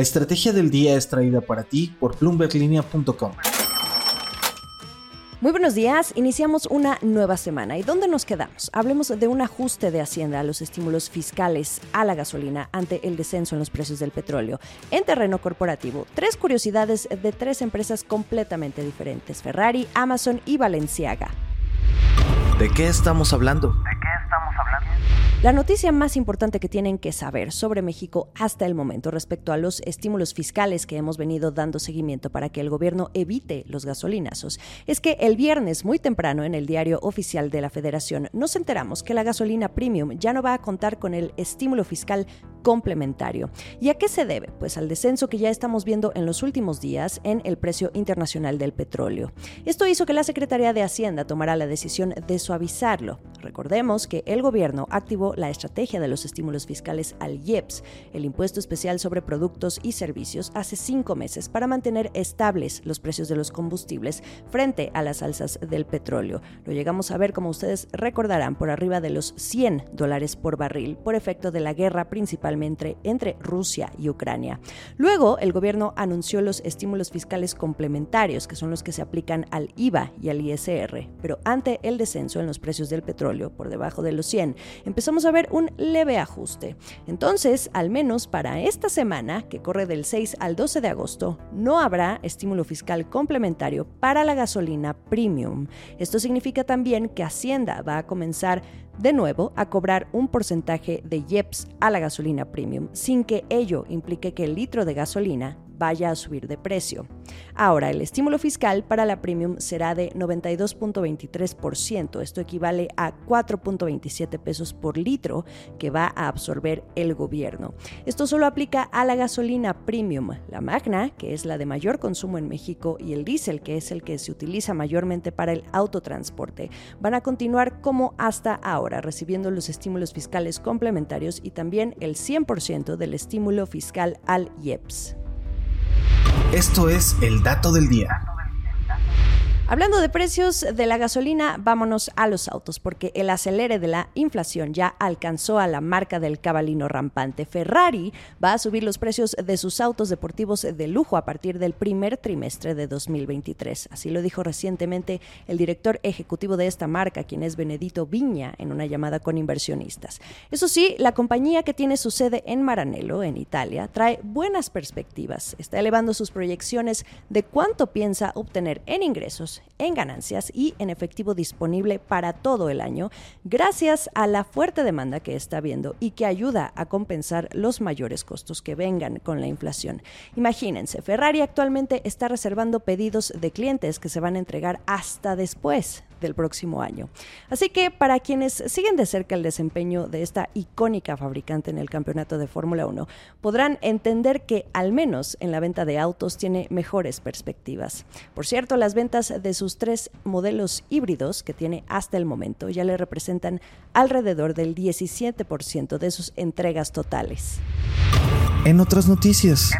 La estrategia del día es traída para ti por bloomberglinea.com. Muy buenos días, iniciamos una nueva semana. ¿Y dónde nos quedamos? Hablemos de un ajuste de Hacienda a los estímulos fiscales a la gasolina ante el descenso en los precios del petróleo. En terreno corporativo, tres curiosidades de tres empresas completamente diferentes, Ferrari, Amazon y Valenciaga. ¿De qué estamos hablando? La noticia más importante que tienen que saber sobre México hasta el momento respecto a los estímulos fiscales que hemos venido dando seguimiento para que el gobierno evite los gasolinazos es que el viernes muy temprano en el diario oficial de la Federación nos enteramos que la gasolina premium ya no va a contar con el estímulo fiscal complementario. ¿Y a qué se debe? Pues al descenso que ya estamos viendo en los últimos días en el precio internacional del petróleo. Esto hizo que la Secretaría de Hacienda tomara la decisión de suavizarlo. Recordemos que el gobierno activó la estrategia de los estímulos fiscales al IEPS, el impuesto especial sobre productos y servicios, hace cinco meses para mantener estables los precios de los combustibles frente a las alzas del petróleo. Lo llegamos a ver, como ustedes recordarán, por arriba de los 100 dólares por barril por efecto de la guerra entre Rusia y Ucrania. Luego, el gobierno anunció los estímulos fiscales complementarios, que son los que se aplican al IVA y al ISR, pero ante el descenso en los precios del petróleo por debajo de los 100, empezamos a ver un leve ajuste. Entonces, al menos para esta semana, que corre del 6 al 12 de agosto, no habrá estímulo fiscal complementario para la gasolina premium. Esto significa también que Hacienda va a comenzar de nuevo a cobrar un porcentaje de IEPS a la gasolina premium, sin que ello implique que el litro de gasolina vaya a subir de precio. Ahora, el estímulo fiscal para la premium será de 92.23%. Esto equivale a 4.27 pesos por litro que va a absorber el gobierno. Esto solo aplica a la gasolina premium, la magna, que es la de mayor consumo en México, y el diésel, que es el que se utiliza mayormente para el autotransporte. Van a continuar como hasta ahora, recibiendo los estímulos fiscales complementarios y también el 100% del estímulo fiscal al IEPS. Esto es el dato del día. Hablando de precios de la gasolina, vámonos a los autos, porque el acelere de la inflación ya alcanzó a la marca del cabalino rampante. Ferrari va a subir los precios de sus autos deportivos de lujo a partir del primer trimestre de 2023. Así lo dijo recientemente el director ejecutivo de esta marca, quien es Benedito Viña, en una llamada con inversionistas. Eso sí, la compañía que tiene su sede en Maranello, en Italia, trae buenas perspectivas. Está elevando sus proyecciones de cuánto piensa obtener en ingresos en ganancias y en efectivo disponible para todo el año, gracias a la fuerte demanda que está habiendo y que ayuda a compensar los mayores costos que vengan con la inflación. Imagínense, Ferrari actualmente está reservando pedidos de clientes que se van a entregar hasta después del próximo año. Así que para quienes siguen de cerca el desempeño de esta icónica fabricante en el campeonato de Fórmula 1, podrán entender que al menos en la venta de autos tiene mejores perspectivas. Por cierto, las ventas de sus tres modelos híbridos que tiene hasta el momento ya le representan alrededor del 17% de sus entregas totales. En otras noticias.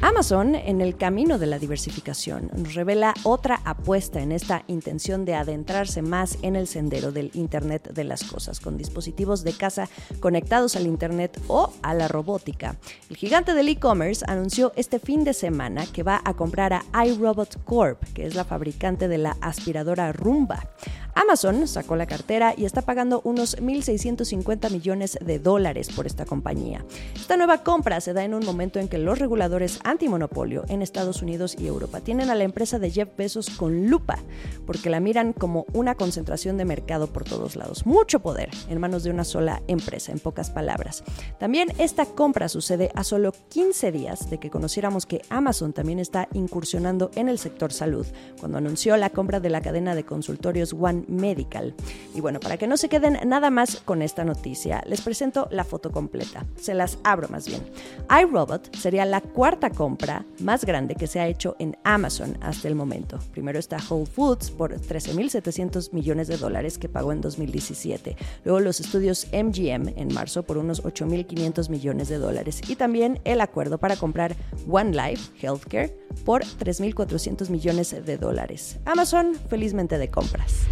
Amazon, en el camino de la diversificación, nos revela otra apuesta en esta intención de adentrarse más en el sendero del Internet de las Cosas, con dispositivos de casa conectados al Internet o a la robótica. El gigante del e-commerce anunció este fin de semana que va a comprar a iRobot Corp, que es la fabricante de la aspiradora Roomba. Amazon sacó la cartera y está pagando unos 1.650 millones de dólares por esta compañía. Esta nueva compra se da en un momento en que los reguladores antimonopolio en Estados Unidos y Europa tienen a la empresa de Jeff Bezos con lupa, porque la miran como una concentración de mercado por todos lados. Mucho poder en manos de una sola empresa, en pocas palabras. También esta compra sucede a solo 15 días de que conociéramos que Amazon también está incursionando en el sector salud, cuando anunció la compra de la cadena de consultorios One Medical. Y bueno, para que no se queden nada más con esta noticia, les presento la foto completa. Se las abro más bien. iRobot sería la cuarta compra más grande que se ha hecho en Amazon hasta el momento. Primero está Whole Foods por 13.700 millones de dólares que pagó en 2017. Luego los estudios MGM en marzo por unos 8.500 millones de dólares. Y también el acuerdo para comprar One Life Healthcare por 3.400 millones de dólares. Amazon felizmente de compras.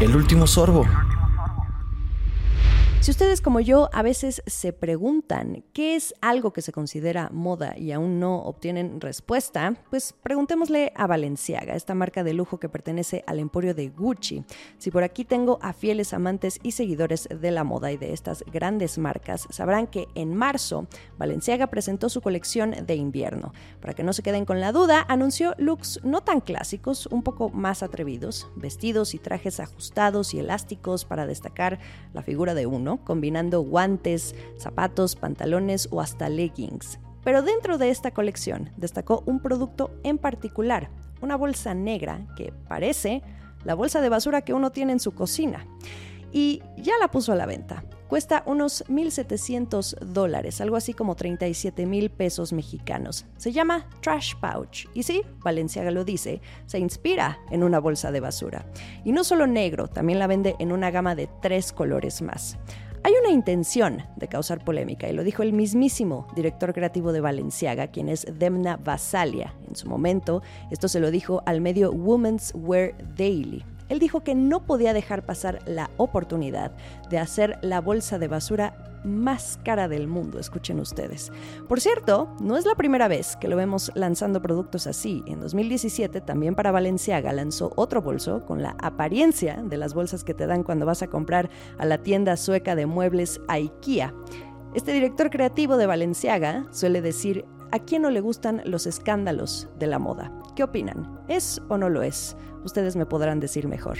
El último sorbo. Si ustedes como yo a veces se preguntan qué es algo que se considera moda y aún no obtienen respuesta, pues preguntémosle a Valenciaga, esta marca de lujo que pertenece al emporio de Gucci. Si por aquí tengo a fieles amantes y seguidores de la moda y de estas grandes marcas, sabrán que en marzo Valenciaga presentó su colección de invierno. Para que no se queden con la duda, anunció looks no tan clásicos, un poco más atrevidos, vestidos y trajes ajustados y elásticos para destacar la figura de uno combinando guantes, zapatos, pantalones o hasta leggings. Pero dentro de esta colección destacó un producto en particular, una bolsa negra que parece la bolsa de basura que uno tiene en su cocina. Y ya la puso a la venta. Cuesta unos 1.700 dólares, algo así como 37 mil pesos mexicanos. Se llama Trash Pouch. Y sí, Valenciaga lo dice, se inspira en una bolsa de basura. Y no solo negro, también la vende en una gama de tres colores más. Hay una intención de causar polémica y lo dijo el mismísimo director creativo de Valenciaga, quien es Demna Vasalia. En su momento, esto se lo dijo al medio Women's Wear Daily. Él dijo que no podía dejar pasar la oportunidad de hacer la bolsa de basura más cara del mundo, escuchen ustedes. Por cierto, no es la primera vez que lo vemos lanzando productos así. En 2017 también para Valenciaga lanzó otro bolso con la apariencia de las bolsas que te dan cuando vas a comprar a la tienda sueca de muebles IKEA. Este director creativo de Valenciaga suele decir, ¿a quién no le gustan los escándalos de la moda? ¿Qué opinan? ¿Es o no lo es? Ustedes me podrán decir mejor.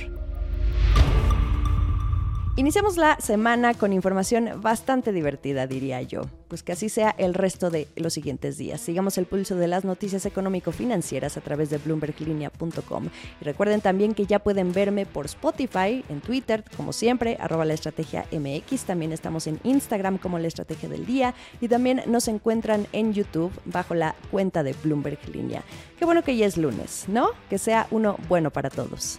Iniciamos la semana con información bastante divertida, diría yo. Pues que así sea el resto de los siguientes días. Sigamos el pulso de las noticias económico-financieras a través de bloomberglinea.com. Y recuerden también que ya pueden verme por Spotify, en Twitter, como siempre, arroba la estrategia MX. También estamos en Instagram como la estrategia del día. Y también nos encuentran en YouTube bajo la cuenta de Bloomberg Línea. Qué bueno que ya es lunes, ¿no? Que sea uno bueno para todos.